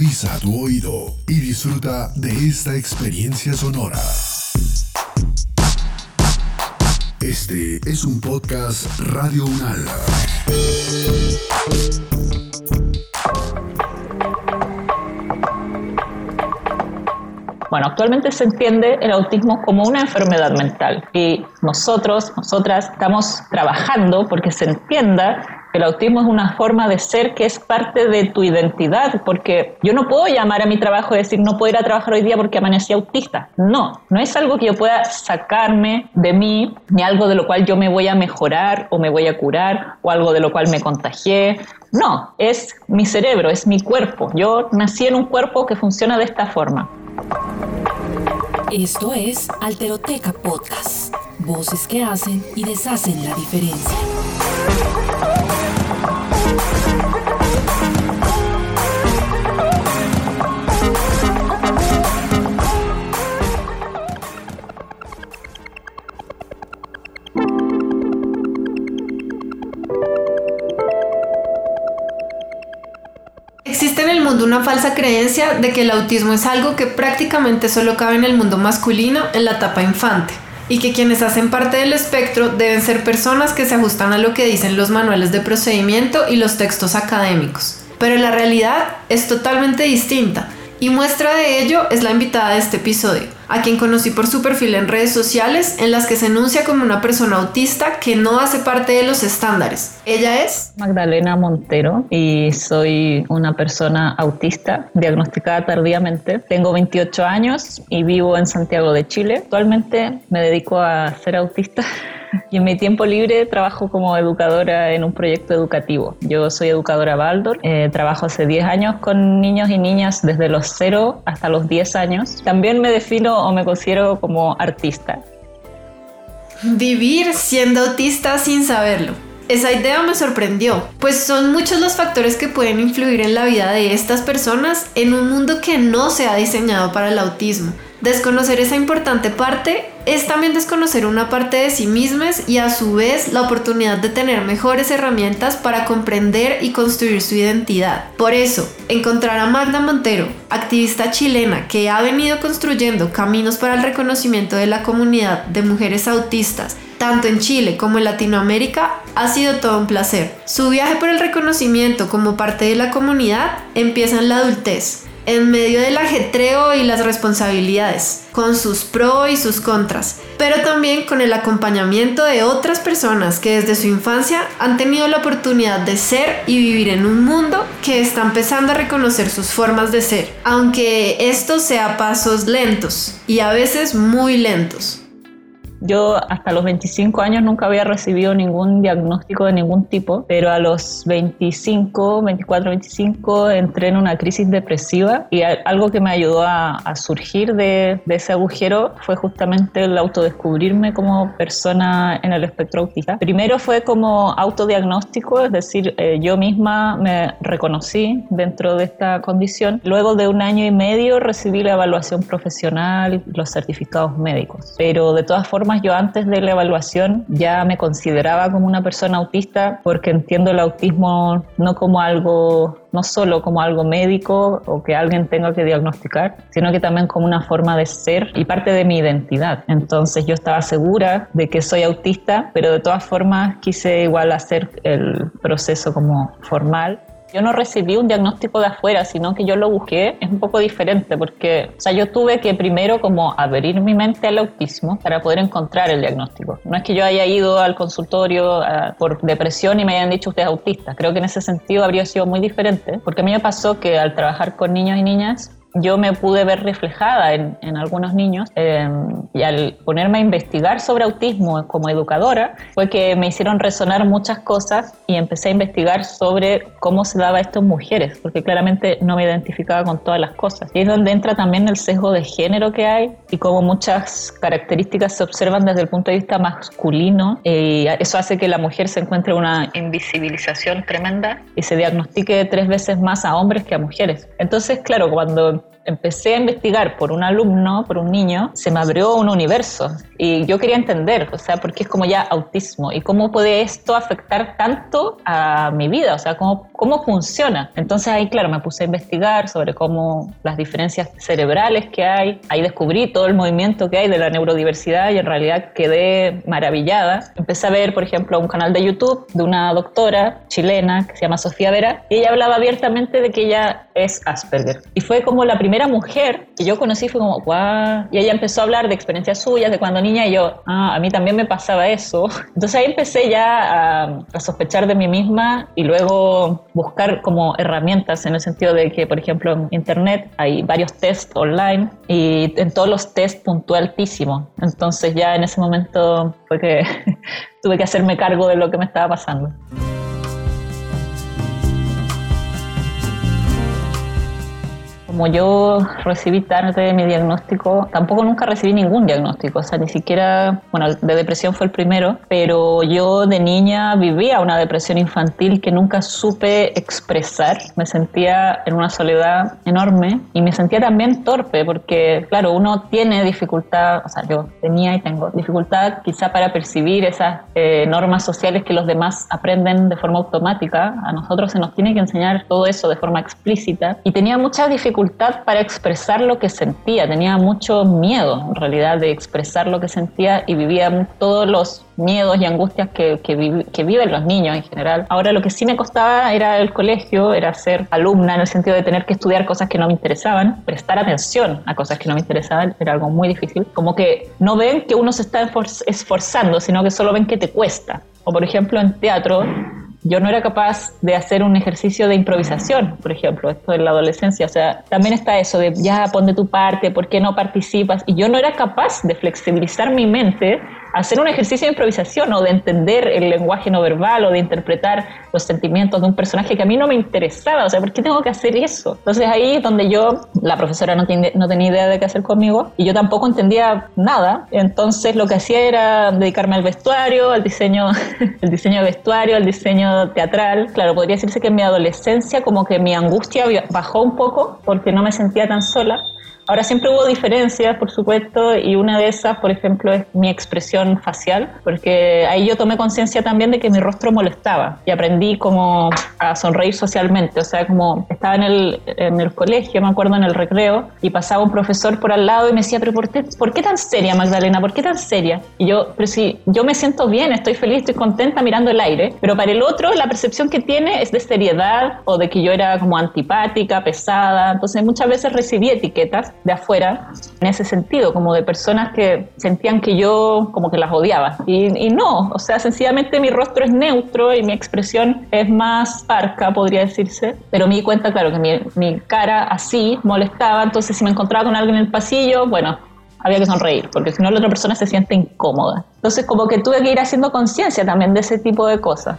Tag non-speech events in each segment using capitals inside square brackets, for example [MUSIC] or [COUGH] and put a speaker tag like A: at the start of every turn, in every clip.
A: Agudiza tu oído y disfruta de esta experiencia sonora. Este es un podcast Radio Unal.
B: Bueno, actualmente se entiende el autismo como una enfermedad mental y nosotros, nosotras estamos trabajando porque se entienda el autismo es una forma de ser que es parte de tu identidad, porque yo no puedo llamar a mi trabajo y decir no puedo ir a trabajar hoy día porque amanecí autista. No, no es algo que yo pueda sacarme de mí, ni algo de lo cual yo me voy a mejorar o me voy a curar, o algo de lo cual me contagié. No, es mi cerebro, es mi cuerpo. Yo nací en un cuerpo que funciona de esta forma.
C: Esto es Alteroteca Podcast. Voces que hacen y deshacen la diferencia.
D: Falsa creencia de que el autismo es algo que prácticamente solo cabe en el mundo masculino en la etapa infante y que quienes hacen parte del espectro deben ser personas que se ajustan a lo que dicen los manuales de procedimiento y los textos académicos. Pero la realidad es totalmente distinta y muestra de ello es la invitada de este episodio, a quien conocí por su perfil en redes sociales en las que se enuncia como una persona autista que no hace parte de los estándares. Ella es
B: Magdalena Montero y soy una persona autista diagnosticada tardíamente. Tengo 28 años y vivo en Santiago de Chile. Actualmente me dedico a ser autista [LAUGHS] y en mi tiempo libre trabajo como educadora en un proyecto educativo. Yo soy educadora Baldor, eh, trabajo hace 10 años con niños y niñas desde los 0 hasta los 10 años. También me defino o me considero como artista.
D: Vivir siendo autista sin saberlo. Esa idea me sorprendió, pues son muchos los factores que pueden influir en la vida de estas personas en un mundo que no se ha diseñado para el autismo. Desconocer esa importante parte es también desconocer una parte de sí mismas y a su vez la oportunidad de tener mejores herramientas para comprender y construir su identidad. Por eso, encontrar a Magda Montero, activista chilena que ha venido construyendo caminos para el reconocimiento de la comunidad de mujeres autistas, tanto en Chile como en Latinoamérica, ha sido todo un placer. Su viaje por el reconocimiento como parte de la comunidad empieza en la adultez en medio del ajetreo y las responsabilidades, con sus pros y sus contras, pero también con el acompañamiento de otras personas que desde su infancia han tenido la oportunidad de ser y vivir en un mundo que está empezando a reconocer sus formas de ser, aunque esto sea pasos lentos y a veces muy lentos.
B: Yo hasta los 25 años nunca había recibido ningún diagnóstico de ningún tipo, pero a los 25, 24, 25 entré en una crisis depresiva y algo que me ayudó a, surgir de, ese agujero fue justamente el autodescubrirme como persona en el espectro autista. Primero fue como autodiagnóstico, es decir, eh, yo misma me reconocí dentro de esta condición. Luego de un año y medio recibí la evaluación profesional, los certificados médicos, pero de todas formas yo antes de la evaluación ya me consideraba como una persona autista porque entiendo el autismo no como algo, no solo como algo médico o que alguien tenga que diagnosticar, sino que también como una forma de ser y parte de mi identidad. Entonces yo estaba segura de que soy autista, pero de todas formas quise igual hacer el proceso como formal yo no recibí un diagnóstico de afuera, sino que yo lo busqué. Es un poco diferente porque, o sea, yo tuve que primero como abrir mi mente al autismo para poder encontrar el diagnóstico. No es que yo haya ido al consultorio ah, por depresión y me hayan dicho usted es autista. Creo que en ese sentido habría sido muy diferente porque a mí me pasó que al trabajar con niños y niñas yo me pude ver reflejada en, en algunos niños em, y al ponerme a investigar sobre autismo como educadora fue que me hicieron resonar muchas cosas y empecé a investigar sobre cómo se daba esto en mujeres, porque claramente no me identificaba con todas las cosas. Y es donde entra también el sesgo de género que hay y cómo muchas características se observan desde el punto de vista masculino y eso hace que la mujer se encuentre una invisibilización tremenda y se diagnostique tres veces más a hombres que a mujeres. Entonces, claro, cuando empecé a investigar por un alumno, por un niño, se me abrió un universo y yo quería entender, o sea, porque es como ya autismo y cómo puede esto afectar tanto a mi vida, o sea, cómo, cómo funciona. Entonces ahí, claro, me puse a investigar sobre cómo las diferencias cerebrales que hay, ahí descubrí todo el movimiento que hay de la neurodiversidad y en realidad quedé maravillada. Empecé a ver, por ejemplo, un canal de YouTube de una doctora chilena que se llama Sofía Vera y ella hablaba abiertamente de que ella es Asperger. Y fue como la primera mujer que yo conocí, fue como, guau. Y ella empezó a hablar de experiencias suyas, de cuando niña, y yo, ah, a mí también me pasaba eso. [LAUGHS] Entonces ahí empecé ya a, a sospechar de mí misma y luego buscar como herramientas en el sentido de que, por ejemplo, en Internet hay varios test online y en todos los test puntué altísimo. Entonces ya en ese momento fue que [LAUGHS] tuve que hacerme cargo de lo que me estaba pasando. Como yo recibí tarde mi diagnóstico, tampoco nunca recibí ningún diagnóstico, o sea, ni siquiera, bueno, de depresión fue el primero, pero yo de niña vivía una depresión infantil que nunca supe expresar, me sentía en una soledad enorme y me sentía también torpe, porque claro, uno tiene dificultad, o sea, yo tenía y tengo dificultad quizá para percibir esas eh, normas sociales que los demás aprenden de forma automática, a nosotros se nos tiene que enseñar todo eso de forma explícita y tenía muchas dificultades para expresar lo que sentía, tenía mucho miedo en realidad de expresar lo que sentía y vivía todos los miedos y angustias que, que, viven los niños en general. Ahora lo que sí me costaba era el colegio, era ser alumna en el sentido de tener que estudiar cosas que no me interesaban, prestar atención a cosas que no me interesaban, era algo muy difícil. Como que no ven que uno se está esforzando, sino que solo ven que te cuesta. O por ejemplo en teatro, yo no era capaz de hacer un ejercicio de improvisación, por ejemplo, esto en la adolescencia. O sea, también está eso de ya pon de tu parte, ¿por qué no participas? Y yo no era capaz de flexibilizar mi mente hacer un ejercicio de improvisación o de entender el lenguaje no verbal o de interpretar los sentimientos de un personaje que a mí no me interesaba. O sea, ¿por qué tengo que hacer eso? Entonces ahí es donde yo, la profesora no, no tenía idea de qué hacer conmigo y yo tampoco entendía nada. Entonces lo que hacía era dedicarme al vestuario, al diseño, [LAUGHS] el diseño de vestuario, al diseño teatral. Claro, podría decirse que en mi adolescencia como que mi angustia bajó un poco porque no me sentía tan sola Ahora siempre hubo diferencias, por supuesto, y una de esas, por ejemplo, es mi expresión facial, porque ahí yo tomé conciencia también de que mi rostro molestaba y aprendí como a sonreír socialmente, o sea, como estaba en el, en el colegio, me acuerdo, en el recreo, y pasaba un profesor por al lado y me decía, pero por qué, ¿por qué tan seria, Magdalena? ¿Por qué tan seria? Y yo, pero si yo me siento bien, estoy feliz, estoy contenta mirando el aire, pero para el otro la percepción que tiene es de seriedad o de que yo era como antipática, pesada, entonces muchas veces recibí etiquetas de afuera en ese sentido, como de personas que sentían que yo como que las odiaba. Y, no, o sea, sencillamente mi rostro es neutro y mi expresión es más parca, podría decirse, pero me di cuenta, claro, que mi, mi cara así molestaba, entonces si me encontraba con alguien en el pasillo, bueno, había que sonreír, porque si no la otra persona se siente incómoda. Entonces como que tuve que ir haciendo conciencia también de ese tipo de cosas.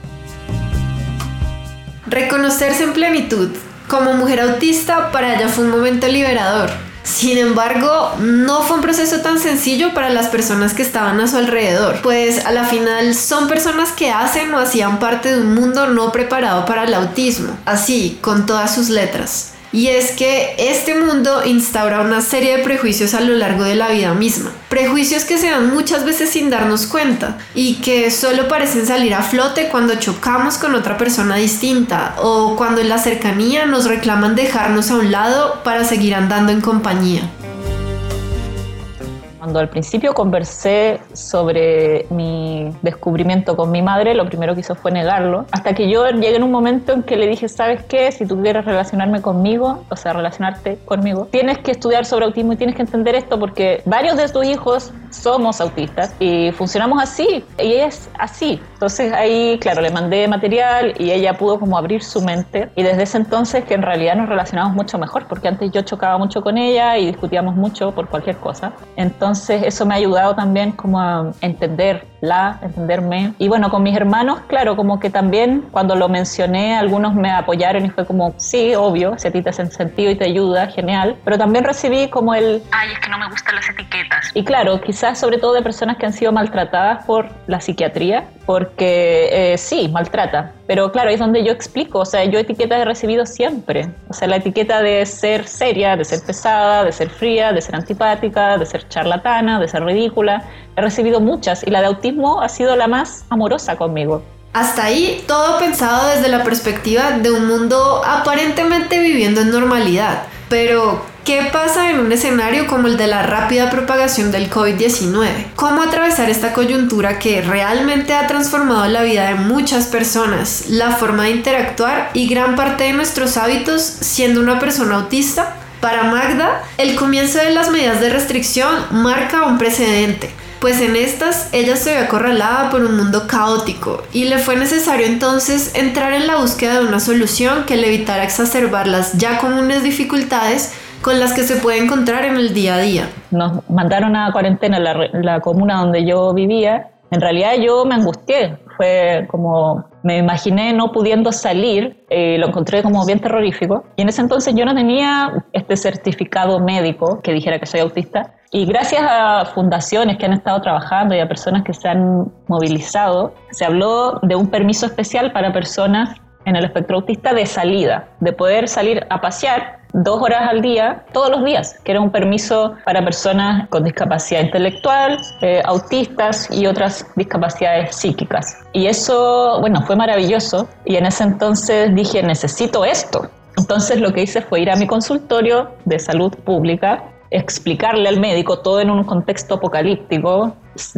D: Reconocerse en plenitud. Como mujer autista, para ella fue un momento liberador. Sin embargo, no fue un proceso tan sencillo para las personas que estaban a su alrededor, pues a la final son personas que hacen o hacían parte de un mundo no preparado para el autismo, así, con todas sus letras. Y es que este mundo instaura una serie de prejuicios a lo largo de la vida misma. Prejuicios que se dan muchas veces sin darnos cuenta y que solo parecen salir a flote cuando chocamos con otra persona distinta o cuando en la cercanía nos reclaman dejarnos a un lado para seguir andando en compañía.
B: Cuando al principio conversé sobre mi descubrimiento con mi madre, lo primero que hizo fue negarlo, hasta que yo llegué en un momento en que le dije, ¿sabes qué? Si tú quieres relacionarme conmigo, o sea, relacionarte conmigo, tienes que estudiar sobre autismo y tienes que entender esto porque varios de tus hijos somos autistas y funcionamos así, y es así. Entonces ahí, claro, le mandé material y ella pudo como abrir su mente y desde ese entonces que en realidad nos relacionamos mucho mejor, porque antes yo chocaba mucho con ella y discutíamos mucho por cualquier cosa. Entonces, eso me ha ayudado también como a entenderla, entenderme. Y bueno, con mis hermanos, claro, como que también cuando lo mencioné, algunos me apoyaron y fue como, sí, obvio, si a ti te hace sentido y te ayuda, genial. Pero también recibí como el, ay, es que no me gustan las etiquetas. Y claro, quizás sobre todo de personas que han sido maltratadas por la psiquiatría porque eh, sí, maltrata. Pero claro, es donde yo explico, o sea, yo etiquetas he recibido siempre. O sea, la etiqueta de ser seria, de ser pesada, de ser fría, de ser antipática, de ser charlatana, de ser ridícula, he recibido muchas y la de autismo ha sido la más amorosa conmigo.
D: Hasta ahí todo pensado desde la perspectiva de un mundo aparentemente viviendo en normalidad. Pero, ¿qué pasa en un escenario como el de la rápida propagación del COVID-19? ¿Cómo atravesar esta coyuntura que realmente ha transformado la vida de muchas personas, la forma de interactuar y gran parte de nuestros hábitos siendo una persona autista? Para Magda, el comienzo de las medidas de restricción marca un precedente pues en estas ella se ve acorralada por un mundo caótico y le fue necesario entonces entrar en la búsqueda de una solución que le evitara exacerbar las ya comunes dificultades con las que se puede encontrar en el día a día.
B: Nos mandaron a cuarentena en la, la comuna donde yo vivía. En realidad yo me angustié, fue como me imaginé no pudiendo salir, eh, lo encontré como bien terrorífico. Y en ese entonces yo no tenía este certificado médico que dijera que soy autista, y gracias a fundaciones que han estado trabajando y a personas que se han movilizado, se habló de un permiso especial para personas en el espectro autista de salida, de poder salir a pasear dos horas al día, todos los días, que era un permiso para personas con discapacidad intelectual, eh, autistas y otras discapacidades psíquicas. Y eso, bueno, fue maravilloso y en ese entonces dije, necesito esto. Entonces lo que hice fue ir a mi consultorio de salud pública explicarle al médico todo en un contexto apocalíptico,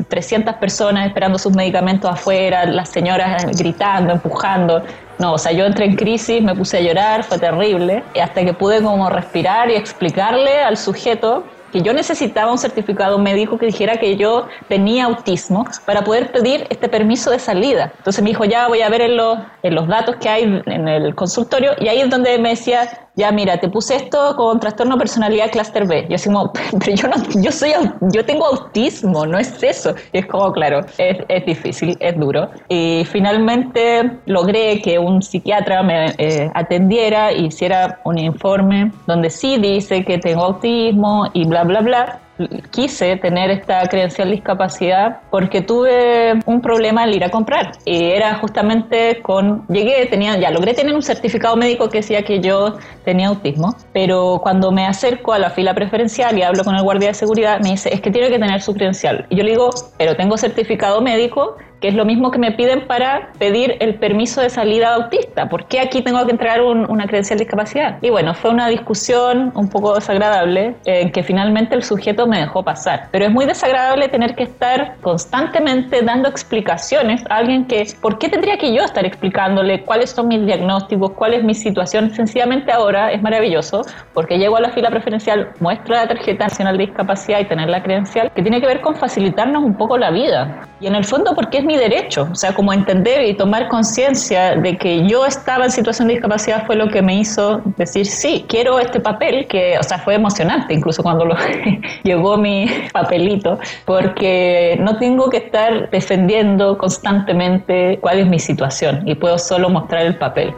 B: 300 personas esperando sus medicamentos afuera, las señoras gritando, empujando. No, o sea, yo entré en crisis, me puse a llorar, fue terrible, hasta que pude como respirar y explicarle al sujeto que yo necesitaba un certificado médico que dijera que yo tenía autismo para poder pedir este permiso de salida. Entonces me dijo, ya voy a ver en los, en los datos que hay en el consultorio y ahí es donde me decía, ya mira, te puse esto con trastorno personalidad clúster B. Yo así como, [LAUGHS] pero yo no, yo soy, yo tengo autismo, no es eso. Y es como, claro, es, es difícil, es duro. Y finalmente logré que un psiquiatra me eh, atendiera, hiciera un informe donde sí dice que tengo autismo y bla, bla, bla quise tener esta credencial de discapacidad porque tuve un problema al ir a comprar. Y era justamente con llegué tenía ya logré tener un certificado médico que decía que yo tenía autismo pero cuando me acerco a la fila preferencial y hablo con el guardia de seguridad me dice es que tiene que tener su credencial y yo le digo pero tengo certificado médico que es lo mismo que me piden para pedir el permiso de salida autista. ¿Por qué aquí tengo que entregar una credencial de discapacidad? Y bueno, fue una discusión un poco desagradable en que finalmente el sujeto me dejó pasar. Pero es muy desagradable tener que estar constantemente dando explicaciones a alguien que, ¿por qué tendría que yo estar explicándole cuáles son mis diagnósticos, cuál es mi situación? Sencillamente ahora es maravilloso porque llego a la fila preferencial, muestro la tarjeta nacional de discapacidad y tener la credencial, que tiene que ver con facilitarnos un poco la vida. Y en el fondo porque es mi derecho, o sea, como entender y tomar conciencia de que yo estaba en situación de discapacidad fue lo que me hizo decir, sí, quiero este papel, que, o sea, fue emocionante incluso cuando lo, [LAUGHS] llegó mi papelito, porque no tengo que estar defendiendo constantemente cuál es mi situación y puedo solo mostrar el papel.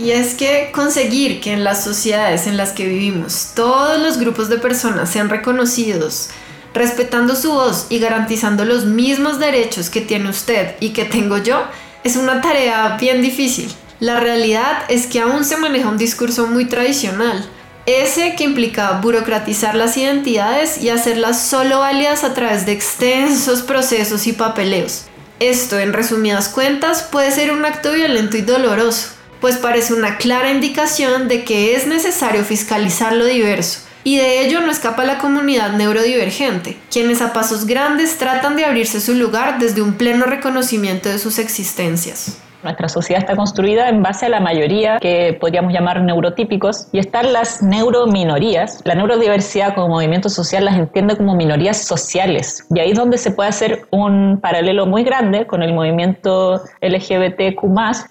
D: Y es que conseguir que en las sociedades en las que vivimos todos los grupos de personas sean reconocidos, respetando su voz y garantizando los mismos derechos que tiene usted y que tengo yo, es una tarea bien difícil. La realidad es que aún se maneja un discurso muy tradicional, ese que implica burocratizar las identidades y hacerlas solo válidas a través de extensos procesos y papeleos. Esto, en resumidas cuentas, puede ser un acto violento y doloroso, pues parece una clara indicación de que es necesario fiscalizar lo diverso, y de ello no escapa la comunidad neurodivergente, quienes a pasos grandes tratan de abrirse su lugar desde un pleno reconocimiento de sus existencias.
B: Nuestra sociedad está construida en base a la mayoría que podríamos llamar neurotípicos y están las neurominorías. La neurodiversidad como movimiento social las entiende como minorías sociales y ahí es donde se puede hacer un paralelo muy grande con el movimiento LGBTQ+,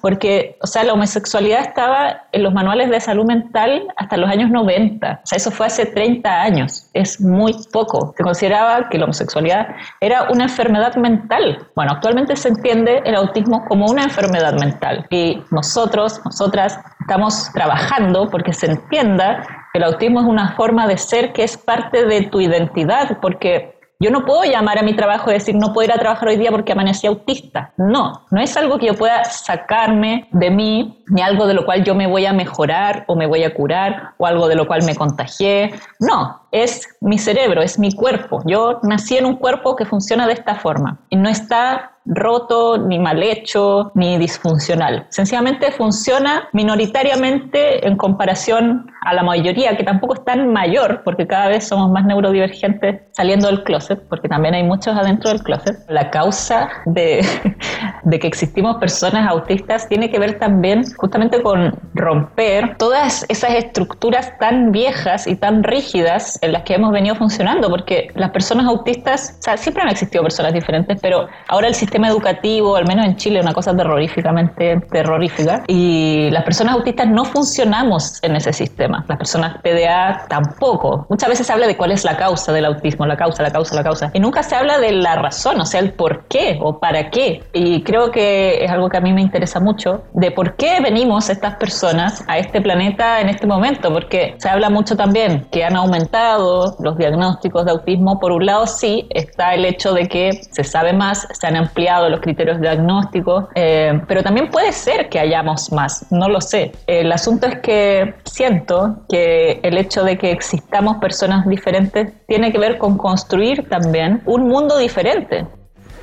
B: porque, o sea, la homosexualidad estaba en los manuales de salud mental hasta los años 90. O sea, eso fue hace 30 años. Es muy poco. Se consideraba que la homosexualidad era una enfermedad mental. Bueno, actualmente se entiende el autismo como una enfermedad mental. Y nosotros, nosotras, estamos trabajando porque se entienda que el autismo es una forma de ser que es parte de tu identidad, porque Yo no puedo llamar a mi trabajo y decir no puedo ir a trabajar hoy día porque amanecí autista. No, no es algo que yo pueda sacarme de mí, ni algo de lo cual yo me voy a mejorar o me voy a curar o algo de lo cual me contagié. No, es mi cerebro, es mi cuerpo. Yo nací en un cuerpo que funciona de esta forma y no está roto, ni mal hecho, ni disfuncional. Sencillamente funciona minoritariamente en comparación a la mayoría, que tampoco es tan mayor, porque cada vez somos más neurodivergentes saliendo del closet, porque también hay muchos adentro del closet. La causa de, [LAUGHS] de que existimos personas autistas tiene que ver también justamente con romper todas esas estructuras tan viejas y tan rígidas en las que hemos venido funcionando, porque las personas autistas, o sea, siempre han existido personas diferentes, pero ahora el sistema educativo, al menos en Chile, una cosa terroríficamente terrorífica, y las personas autistas no funcionamos en ese sistema, las personas PDA tampoco. Muchas veces se habla de cuál es la causa del autismo, la causa, la causa, la causa, y nunca se habla de la razón, o sea, el por qué o para qué, y creo que es algo que a mí me interesa mucho, de por qué venimos estas personas a este planeta en este momento, porque se habla mucho también que han aumentado los diagnósticos de autismo, por un lado sí, está el hecho de que se sabe más, se han ampliado los criterios diagnósticos, eh, pero también puede ser que hayamos más, no lo sé. El asunto es que siento que el hecho de que existamos personas diferentes tiene que ver con construir también un mundo diferente.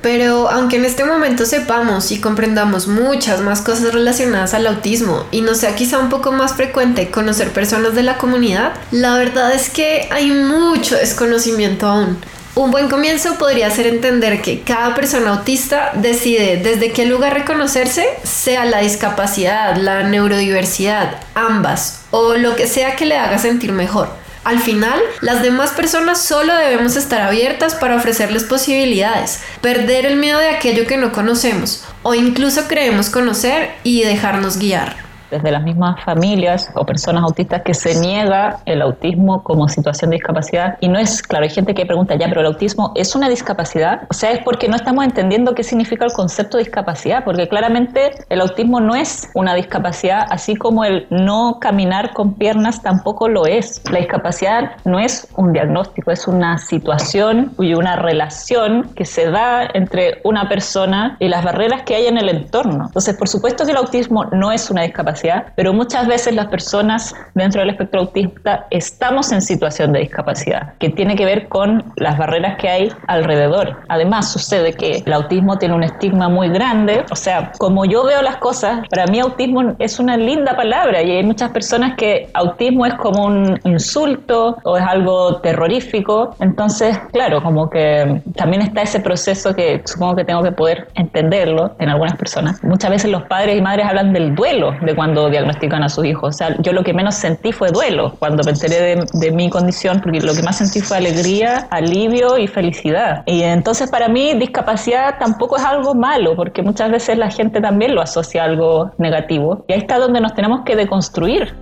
D: Pero aunque en este momento sepamos y comprendamos muchas más cosas relacionadas al autismo y no sea quizá un poco más frecuente conocer personas de la comunidad, la verdad es que hay mucho desconocimiento aún. Un buen comienzo podría ser entender que cada persona autista decide desde qué lugar reconocerse, sea la discapacidad, la neurodiversidad, ambas, o lo que sea que le haga sentir mejor. Al final, las demás personas solo debemos estar abiertas para ofrecerles posibilidades, perder el miedo de aquello que no conocemos o incluso creemos conocer y dejarnos guiar
B: desde las mismas familias o personas autistas que se niega el autismo como situación de discapacidad. Y no es, claro, hay gente que pregunta, ya, pero el autismo es una discapacidad. O sea, es porque no estamos entendiendo qué significa el concepto de discapacidad, porque claramente el autismo no es una discapacidad, así como el no caminar con piernas tampoco lo es. La discapacidad no es un diagnóstico, es una situación y una relación que se da entre una persona y las barreras que hay en el entorno. Entonces, por supuesto que el autismo no es una discapacidad pero muchas veces las personas dentro del espectro autista estamos en situación de discapacidad, que tiene que ver con las barreras que hay alrededor. Además, sucede que el autismo tiene un estigma muy grande, o sea, como yo veo las cosas, para mí autismo es una linda palabra y hay muchas personas que autismo es como un insulto o es algo terrorífico, entonces, claro, como que también está ese proceso que supongo que tengo que poder entenderlo en algunas personas. Muchas veces los padres y madres hablan del duelo, de cuando cuando diagnostican a sus hijos. O sea, yo lo que menos sentí fue duelo cuando me enteré de, mi condición, porque lo que más sentí fue alegría, alivio y felicidad. Y entonces para mí discapacidad tampoco es algo malo, porque muchas veces la gente también lo asocia a algo negativo. Y ahí está donde nos tenemos que deconstruir.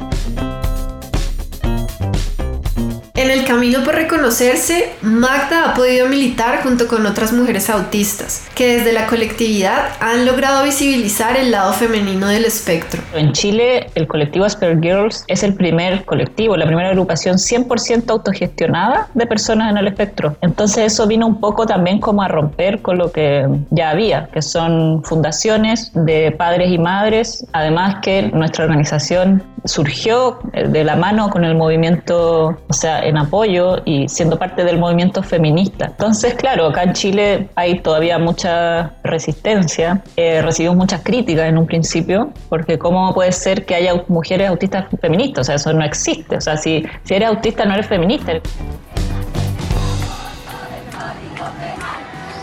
D: En el camino por reconocerse, Magda ha podido militar junto con otras mujeres autistas, que desde la colectividad han logrado visibilizar el lado femenino del espectro.
B: En Chile, el colectivo Asper Girls es el primer colectivo, la primera agrupación 100% autogestionada de personas en el espectro. Entonces eso vino un poco también como a romper con lo que ya había, que son fundaciones de padres y madres, además que nuestra organización surgió eh, de la mano con el movimiento, o sea, en apoyo y siendo parte del movimiento feminista. Entonces, claro, acá en Chile hay todavía mucha resistencia. Eh, recibimos muchas críticas en un principio, porque ¿cómo puede ser que haya mujeres autistas feministas? O sea, eso no existe. O sea, si, si eres autista, no eres feminista.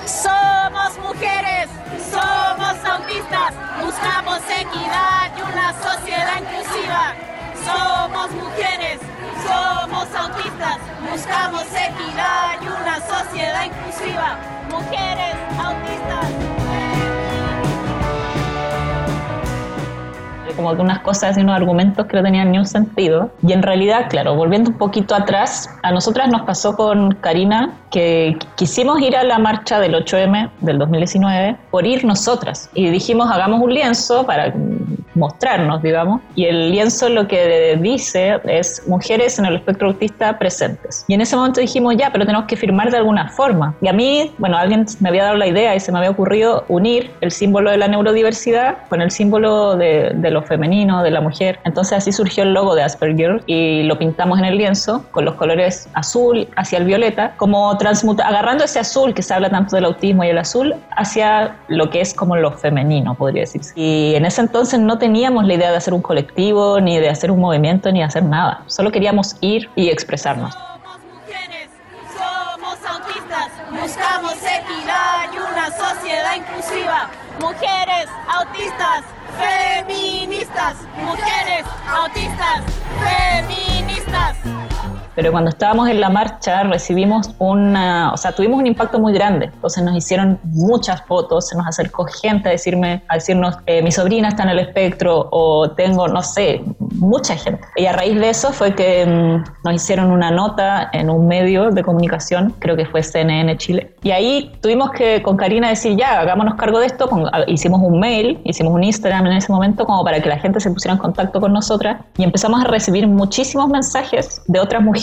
E: Somos mujeres, somos autistas, buscamos equidad buscamos equidad y una sociedad inclusiva. Mujeres autistas.
B: como que unas cosas y unos argumentos que no tenían ni un sentido. Y en realidad, claro, volviendo un poquito atrás, a nosotras nos pasó con Karina que quisimos ir a la marcha del 8M del 2019 por ir nosotras. Y dijimos, hagamos un lienzo para mostrarnos, digamos. Y el lienzo lo que dice es mujeres en el espectro autista presentes. Y en ese momento dijimos, ya, pero tenemos que firmar de alguna forma. Y a mí, bueno, alguien me había dado la idea y se me había ocurrido unir el símbolo de la neurodiversidad con el símbolo de, de lo femenino, de la mujer. Entonces así surgió el logo de Asperger y lo pintamos en el lienzo con los colores azul hacia el violeta, como transmuta agarrando ese azul que se habla tanto del autismo y el azul hacia lo que es como lo femenino, podría decirse. Y en ese entonces no teníamos la idea de hacer un colectivo, ni de hacer un movimiento, ni de hacer nada. Solo queríamos ir y expresarnos.
E: Somos mujeres, somos autistas, buscamos equidad y una sociedad inclusiva. Mujeres, autistas, feministas. Mujeres, autistas, feministas.
B: Pero cuando estábamos en la marcha recibimos una, o sea, tuvimos un impacto muy grande. Entonces nos hicieron muchas fotos, se nos acercó gente a decirme, a decirnos, eh, mi sobrina está en el espectro o tengo, no sé, mucha gente. Y a raíz de eso fue que mm, nos hicieron una nota en un medio de comunicación, creo que fue CNN Chile. Y ahí tuvimos que con Karina decir, ya, hagámonos cargo de esto. Con- hicimos un mail, hicimos un Instagram en ese momento como para que la gente se pusiera en contacto con nosotras y empezamos a recibir muchísimos mensajes de otras mujeres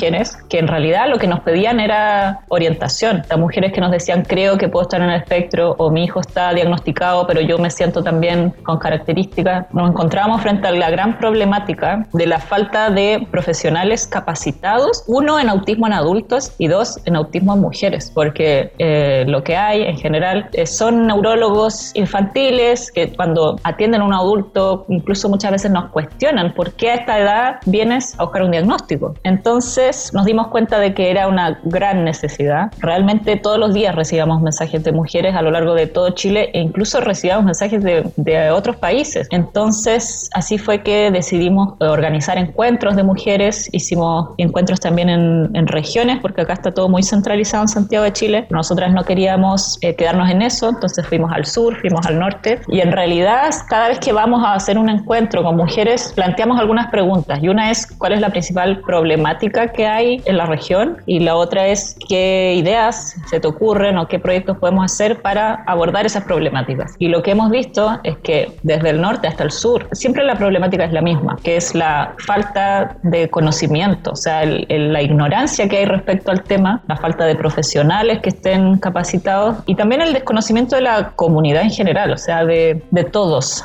B: que en realidad lo que nos pedían era orientación. Las mujeres que nos decían, creo que puedo estar en el espectro o mi hijo está diagnosticado, pero yo me siento también con características. Nos encontrábamos frente a la gran problemática de la falta de profesionales capacitados, uno en autismo en adultos y dos en autismo en mujeres, porque eh, lo que hay en general eh, son neurólogos infantiles que cuando atienden a un adulto incluso muchas veces nos cuestionan por qué a esta edad vienes a buscar un diagnóstico. Entonces nos dimos cuenta de que era una gran necesidad. Realmente todos los días recibíamos mensajes de mujeres a lo largo de todo Chile e incluso recibíamos mensajes de, de otros países. Entonces así fue que decidimos organizar encuentros de mujeres, hicimos encuentros también en, en regiones porque acá está todo muy centralizado en Santiago de Chile. Nosotras no queríamos eh, quedarnos en eso, entonces fuimos al sur, fuimos al norte y en realidad cada vez que vamos a hacer un encuentro con mujeres planteamos algunas preguntas y una es cuál es la principal problemática que hay en la región y la otra es qué ideas se te ocurren o qué proyectos podemos hacer para abordar esas problemáticas. Y lo que hemos visto es que desde el norte hasta el sur siempre la problemática es la misma, que es la falta de conocimiento, o sea, el- el- la ignorancia que hay respecto al tema, la falta de profesionales que estén capacitados y también el desconocimiento de la comunidad en general, o sea, de, de todos.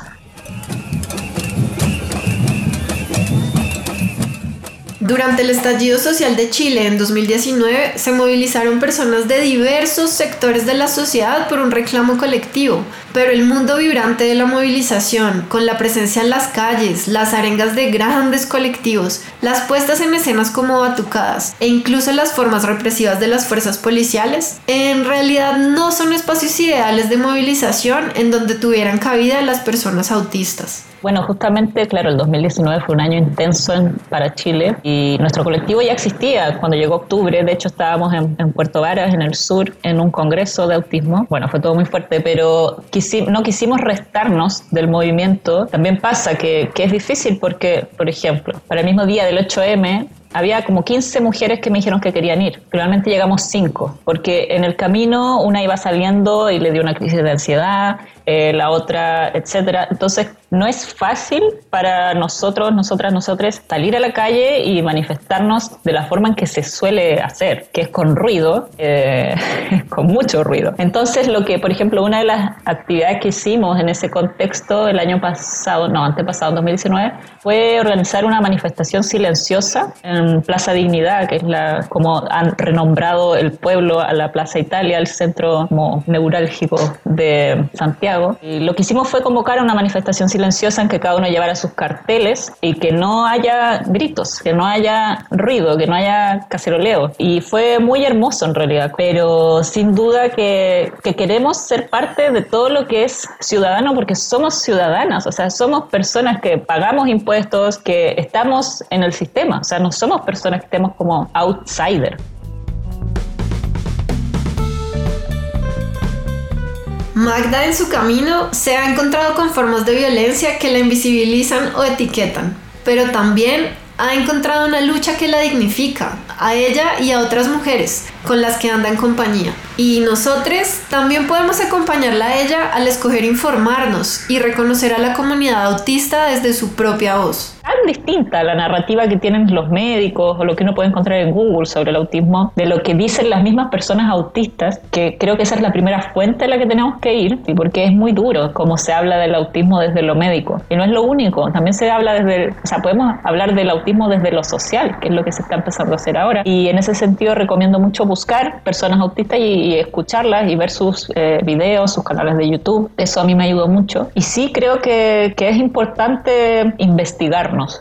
D: Durante el estallido social de Chile en 2019 se movilizaron personas de diversos sectores de la sociedad por un reclamo colectivo, pero el mundo vibrante de la movilización, con la presencia en las calles, las arengas de grandes colectivos, las puestas en escenas como batucadas e incluso las formas represivas de las fuerzas policiales, en realidad no son espacios ideales de movilización en donde tuvieran cabida las personas autistas.
B: Bueno, justamente, claro, el 2019 fue un año intenso en- para Chile y nuestro colectivo ya existía cuando llegó octubre. De hecho, estábamos en, en Puerto Varas, en el sur, en un congreso de autismo. Bueno, fue todo muy fuerte, pero no quisimos restarnos del movimiento. También pasa que, que es difícil porque, por ejemplo, para el mismo día del 8M, había como 15 mujeres que me dijeron que querían ir. Finalmente llegamos 5, porque en el camino una iba saliendo y le dio una crisis de ansiedad, eh, la otra, etcétera. Entonces, no es fácil para nosotros, nosotras, nosotres salir a la calle y manifestarnos de la forma en que se suele hacer, que es con ruido, eh, [LAUGHS] con mucho ruido. Entonces, lo que, por ejemplo, una de las actividades que hicimos en ese contexto el año pasado, no, antepasado, 2019, fue organizar una manifestación silenciosa en Plaza Dignidad, que es la, como han renombrado el pueblo a la Plaza Italia, el centro como neurálgico de Santiago. Y lo que hicimos fue convocar a una manifestación silenciosa en que cada uno llevara sus carteles y que no haya gritos, que no haya ruido, que no haya caceroleo. Y fue muy hermoso en realidad, pero sin duda que, que queremos ser parte de todo lo que es ciudadano porque somos ciudadanas, o sea, somos personas que pagamos impuestos, que estamos en el sistema, o sea, no somos personas que estemos como outsider.
D: Magda en su camino se ha encontrado con formas de violencia que la invisibilizan o etiquetan, pero también ha encontrado una lucha que la dignifica, a ella y a otras mujeres con las que anda en compañía. Y nosotros también podemos acompañarla a ella al escoger informarnos y reconocer a la comunidad autista desde su propia voz
B: distinta la narrativa que tienen los médicos o lo que uno puede encontrar en Google sobre el autismo de lo que dicen las mismas personas autistas, que creo que esa es la primera fuente a la que tenemos que ir, y porque es muy duro como se habla del autismo desde lo médico. Y no es lo único, también se habla desde, o sea, podemos hablar del autismo desde lo social, que es lo que se está empezando a hacer ahora. Y en ese sentido recomiendo mucho buscar personas autistas y, escucharlas y ver sus eh, videos, sus canales de YouTube. Eso a mí me ayudó mucho. Y sí creo que, que es importante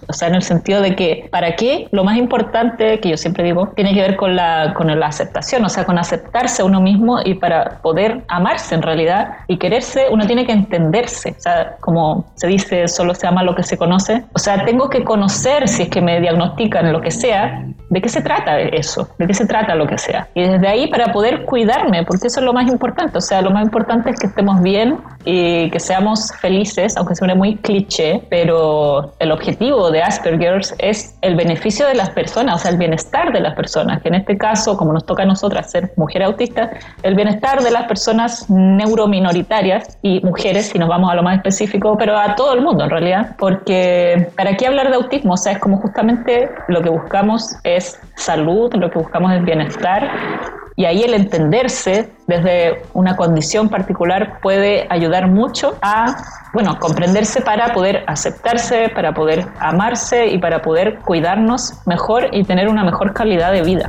B: o sea, en el sentido de que, ¿para qué? Lo más importante, que yo siempre digo, tiene que ver con la, con la aceptación, o sea, con aceptarse a uno mismo y para poder amarse en realidad y quererse, uno tiene que entenderse. O sea, como se dice, solo se ama lo que se conoce. O sea, tengo que conocer, si es que me diagnostican lo que sea, de qué se trata eso, de qué se trata lo que sea. Y desde ahí para poder cuidarme, porque eso es lo más importante. O sea, lo más importante es que estemos bien y que seamos felices, aunque suene muy cliché, pero el objetivo de Asperger's es el beneficio de las personas, o sea, el bienestar de las personas, que en este caso, como nos toca a nosotras ser mujeres autistas, el bienestar de las personas neurominoritarias y mujeres, si nos vamos a lo más específico, pero a todo el mundo en realidad, porque ¿para qué hablar de autismo? O sea, es como justamente lo que buscamos es salud, lo que buscamos es bienestar y ahí el entenderse desde una condición particular puede ayudar mucho a, bueno, comprenderse para poder aceptarse, para poder amarse y para poder cuidarnos mejor y tener una mejor calidad de vida.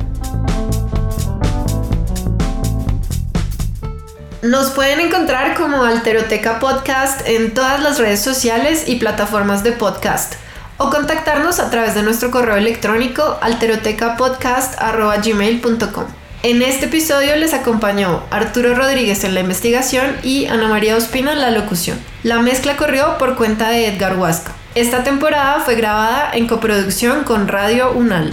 D: Nos pueden encontrar como Alteroteca Podcast en todas las redes sociales y plataformas de podcast o contactarnos a través de nuestro correo electrónico alterotecapodcast.gmail.com. En este episodio les acompañó Arturo Rodríguez en la investigación y Ana María Ospina en la locución. La mezcla corrió por cuenta de Edgar Huasca. Esta temporada fue grabada en coproducción con Radio UNAL.